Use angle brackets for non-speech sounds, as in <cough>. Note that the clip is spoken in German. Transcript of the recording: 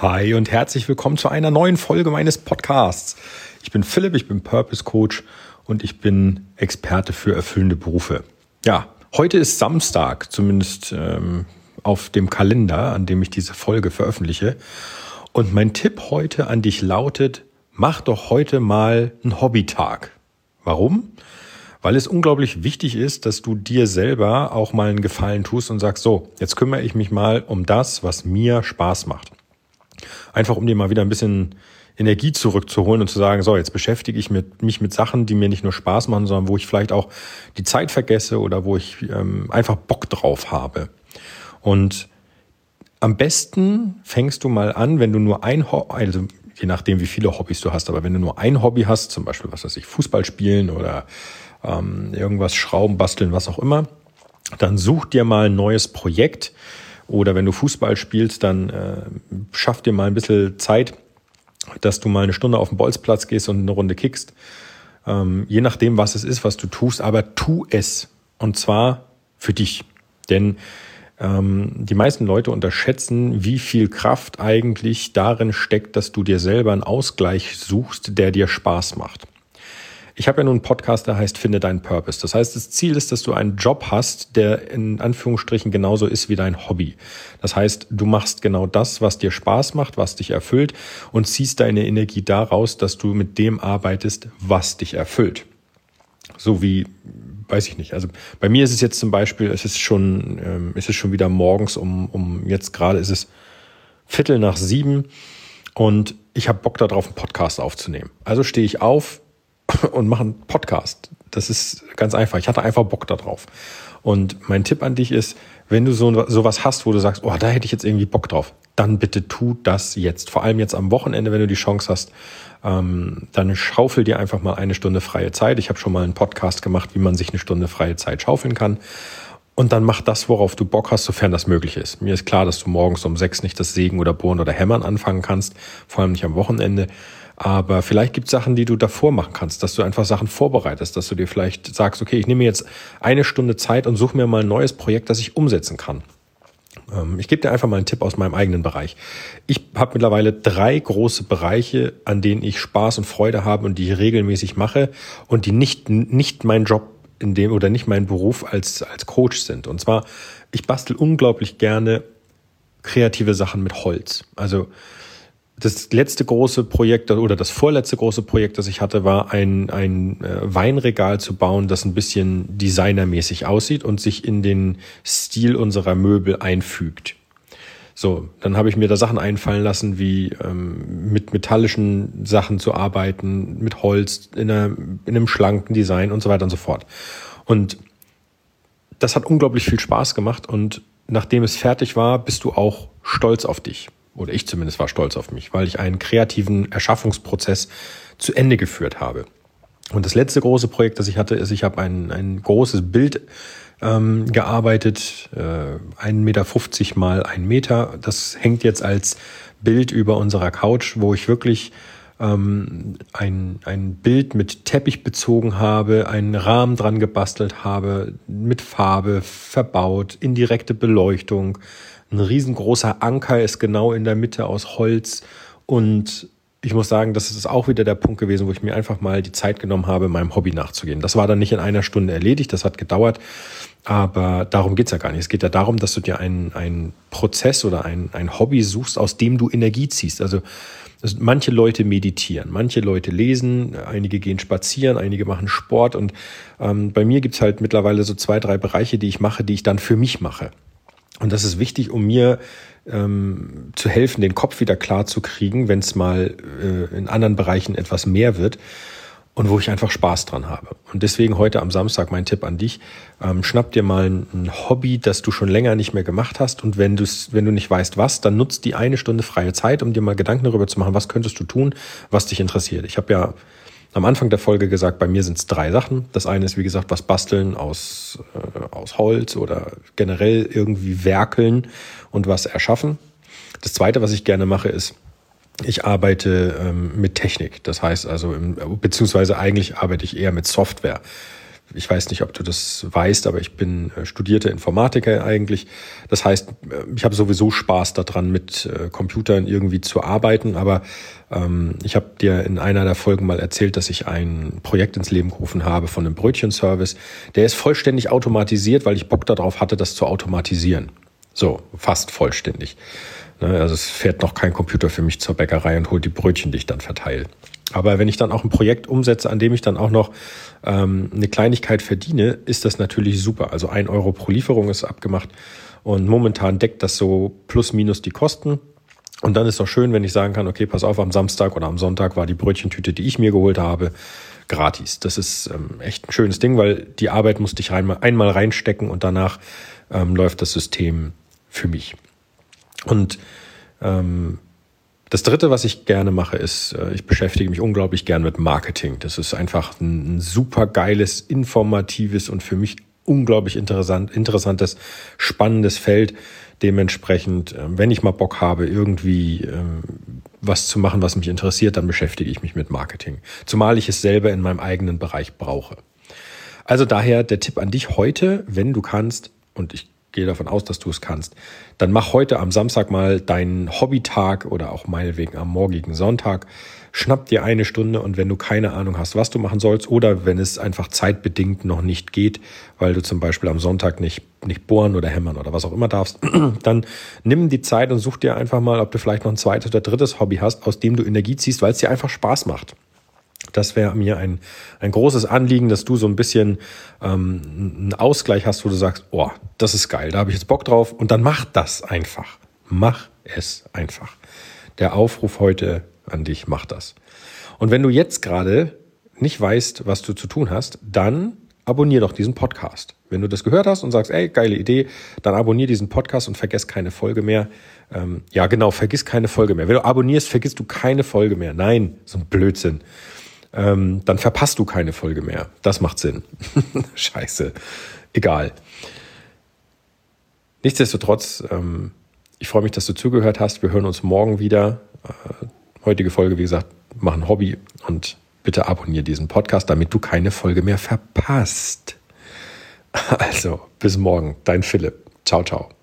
Hi und herzlich willkommen zu einer neuen Folge meines Podcasts. Ich bin Philipp, ich bin Purpose Coach und ich bin Experte für erfüllende Berufe. Ja, heute ist Samstag, zumindest ähm, auf dem Kalender, an dem ich diese Folge veröffentliche. Und mein Tipp heute an dich lautet, mach doch heute mal einen Hobbytag. Warum? Weil es unglaublich wichtig ist, dass du dir selber auch mal einen Gefallen tust und sagst, so, jetzt kümmere ich mich mal um das, was mir Spaß macht. Einfach um dir mal wieder ein bisschen Energie zurückzuholen und zu sagen, so, jetzt beschäftige ich mich mit Sachen, die mir nicht nur Spaß machen, sondern wo ich vielleicht auch die Zeit vergesse oder wo ich ähm, einfach Bock drauf habe. Und am besten fängst du mal an, wenn du nur ein Hobby, also je nachdem, wie viele Hobbys du hast, aber wenn du nur ein Hobby hast, zum Beispiel, was weiß ich, Fußball spielen oder ähm, irgendwas schrauben, basteln, was auch immer, dann such dir mal ein neues Projekt, oder wenn du Fußball spielst, dann äh, schaff dir mal ein bisschen Zeit, dass du mal eine Stunde auf den Bolzplatz gehst und eine Runde kickst. Ähm, je nachdem, was es ist, was du tust, aber tu es. Und zwar für dich. Denn ähm, die meisten Leute unterschätzen, wie viel Kraft eigentlich darin steckt, dass du dir selber einen Ausgleich suchst, der dir Spaß macht. Ich habe ja nun einen Podcast, der heißt Finde deinen Purpose. Das heißt, das Ziel ist, dass du einen Job hast, der in Anführungsstrichen genauso ist wie dein Hobby. Das heißt, du machst genau das, was dir Spaß macht, was dich erfüllt und ziehst deine Energie daraus, dass du mit dem arbeitest, was dich erfüllt. So wie, weiß ich nicht. Also bei mir ist es jetzt zum Beispiel, es ist schon, ähm, es ist schon wieder morgens um, um jetzt gerade ist es Viertel nach sieben und ich habe Bock darauf, einen Podcast aufzunehmen. Also stehe ich auf, und mache einen Podcast. Das ist ganz einfach. Ich hatte einfach Bock darauf. Und mein Tipp an dich ist, wenn du so sowas hast, wo du sagst, oh, da hätte ich jetzt irgendwie Bock drauf, dann bitte tu das jetzt. Vor allem jetzt am Wochenende, wenn du die Chance hast, ähm, dann schaufel dir einfach mal eine Stunde freie Zeit. Ich habe schon mal einen Podcast gemacht, wie man sich eine Stunde freie Zeit schaufeln kann. Und dann mach das, worauf du Bock hast, sofern das möglich ist. Mir ist klar, dass du morgens um sechs nicht das Sägen oder Bohren oder Hämmern anfangen kannst, vor allem nicht am Wochenende. Aber vielleicht gibt es Sachen, die du davor machen kannst, dass du einfach Sachen vorbereitest, dass du dir vielleicht sagst, okay, ich nehme jetzt eine Stunde Zeit und suche mir mal ein neues Projekt, das ich umsetzen kann. Ähm, ich gebe dir einfach mal einen Tipp aus meinem eigenen Bereich. Ich habe mittlerweile drei große Bereiche, an denen ich Spaß und Freude habe und die ich regelmäßig mache und die nicht, nicht mein Job in dem oder nicht mein Beruf als, als Coach sind. Und zwar, ich bastel unglaublich gerne kreative Sachen mit Holz. Also das letzte große Projekt oder das vorletzte große Projekt, das ich hatte, war ein, ein äh, Weinregal zu bauen, das ein bisschen designermäßig aussieht und sich in den Stil unserer Möbel einfügt. So, dann habe ich mir da Sachen einfallen lassen, wie ähm, mit metallischen Sachen zu arbeiten, mit Holz, in, einer, in einem schlanken Design und so weiter und so fort. Und das hat unglaublich viel Spaß gemacht und nachdem es fertig war, bist du auch stolz auf dich oder ich zumindest war stolz auf mich, weil ich einen kreativen Erschaffungsprozess zu Ende geführt habe. Und das letzte große Projekt, das ich hatte, ist, ich habe ein, ein großes Bild ähm, gearbeitet, äh, 1,50 Meter mal ein Meter. Das hängt jetzt als Bild über unserer Couch, wo ich wirklich ähm, ein, ein Bild mit Teppich bezogen habe, einen Rahmen dran gebastelt habe, mit Farbe verbaut, indirekte Beleuchtung, ein riesengroßer Anker ist genau in der Mitte aus Holz. Und ich muss sagen, das ist auch wieder der Punkt gewesen, wo ich mir einfach mal die Zeit genommen habe, meinem Hobby nachzugehen. Das war dann nicht in einer Stunde erledigt, das hat gedauert. Aber darum geht's ja gar nicht. Es geht ja darum, dass du dir einen, Prozess oder ein, ein Hobby suchst, aus dem du Energie ziehst. Also manche Leute meditieren, manche Leute lesen, einige gehen spazieren, einige machen Sport. Und ähm, bei mir gibt's halt mittlerweile so zwei, drei Bereiche, die ich mache, die ich dann für mich mache. Und das ist wichtig, um mir ähm, zu helfen, den Kopf wieder klar zu kriegen, wenn es mal äh, in anderen Bereichen etwas mehr wird und wo ich einfach Spaß dran habe. Und deswegen heute am Samstag mein Tipp an dich, ähm, schnapp dir mal ein, Hobby, das du schon länger nicht mehr gemacht hast und wenn, du's, wenn du nicht weißt was, dann nutzt die eine Stunde freie Zeit, um dir mal Gedanken darüber zu machen, was könntest du tun, was dich interessiert. Ich habe ja am Anfang der Folge gesagt, bei mir sind es drei Sachen. Das eine ist, wie gesagt, was basteln aus, äh, aus Holz oder generell irgendwie werkeln und was erschaffen. Das zweite, was ich gerne mache, ist, ich arbeite ähm, mit Technik. Das heißt also, im, beziehungsweise eigentlich arbeite ich eher mit Software. Ich weiß nicht, ob du das weißt, aber ich bin äh, studierte Informatiker eigentlich. Das heißt, äh, ich habe sowieso Spaß daran, mit äh, Computern irgendwie zu arbeiten. Aber ähm, ich habe dir in einer der Folgen mal erzählt, dass ich ein Projekt ins Leben gerufen habe von einem Brötchenservice. Der ist vollständig automatisiert, weil ich Bock darauf hatte, das zu automatisieren. So, fast vollständig. Ne, also es fährt noch kein Computer für mich zur Bäckerei und holt die Brötchen, die ich dann verteile. Aber wenn ich dann auch ein Projekt umsetze, an dem ich dann auch noch ähm, eine Kleinigkeit verdiene, ist das natürlich super. Also ein Euro pro Lieferung ist abgemacht und momentan deckt das so plus minus die Kosten. Und dann ist doch schön, wenn ich sagen kann, okay, pass auf, am Samstag oder am Sonntag war die Brötchentüte, die ich mir geholt habe, gratis. Das ist ähm, echt ein schönes Ding, weil die Arbeit musste ich rein, einmal reinstecken und danach ähm, läuft das System für mich. Und ähm, das dritte, was ich gerne mache, ist, äh, ich beschäftige mich unglaublich gern mit Marketing. Das ist einfach ein super geiles, informatives und für mich unglaublich interessant, interessantes, spannendes Feld. Dementsprechend, ähm, wenn ich mal Bock habe, irgendwie ähm, was zu machen, was mich interessiert, dann beschäftige ich mich mit Marketing. Zumal ich es selber in meinem eigenen Bereich brauche. Also daher der Tipp an dich heute, wenn du kannst, und ich gehe davon aus, dass du es kannst, dann mach heute am Samstag mal deinen Hobbytag oder auch meinetwegen am morgigen Sonntag. Schnapp dir eine Stunde und wenn du keine Ahnung hast, was du machen sollst oder wenn es einfach zeitbedingt noch nicht geht, weil du zum Beispiel am Sonntag nicht, nicht bohren oder hämmern oder was auch immer darfst, <clears throat> dann nimm die Zeit und such dir einfach mal, ob du vielleicht noch ein zweites oder drittes Hobby hast, aus dem du Energie ziehst, weil es dir einfach Spaß macht. Das wäre mir ein, ein großes Anliegen, dass du so ein bisschen ähm, einen Ausgleich hast, wo du sagst, oh, das ist geil, da habe ich jetzt Bock drauf. Und dann mach das einfach. Mach es einfach. Der Aufruf heute an dich, mach das. Und wenn du jetzt gerade nicht weißt, was du zu tun hast, dann abonnier doch diesen Podcast. Wenn du das gehört hast und sagst, ey, geile Idee, dann abonnier diesen Podcast und vergiss keine Folge mehr. Ähm, ja, genau, vergiss keine Folge mehr. Wenn du abonnierst, vergisst du keine Folge mehr. Nein, so ein Blödsinn ähm, dann verpasst du keine Folge mehr. Das macht Sinn. <laughs> Scheiße. Egal. Nichtsdestotrotz, ähm, ich freue mich, dass du zugehört hast. Wir hören uns morgen wieder. Äh, heutige Folge, wie gesagt, machen Hobby und bitte abonniere diesen Podcast, damit du keine Folge mehr verpasst. <laughs> Also, bis morgen. Dein Philipp. Ciao, ciao.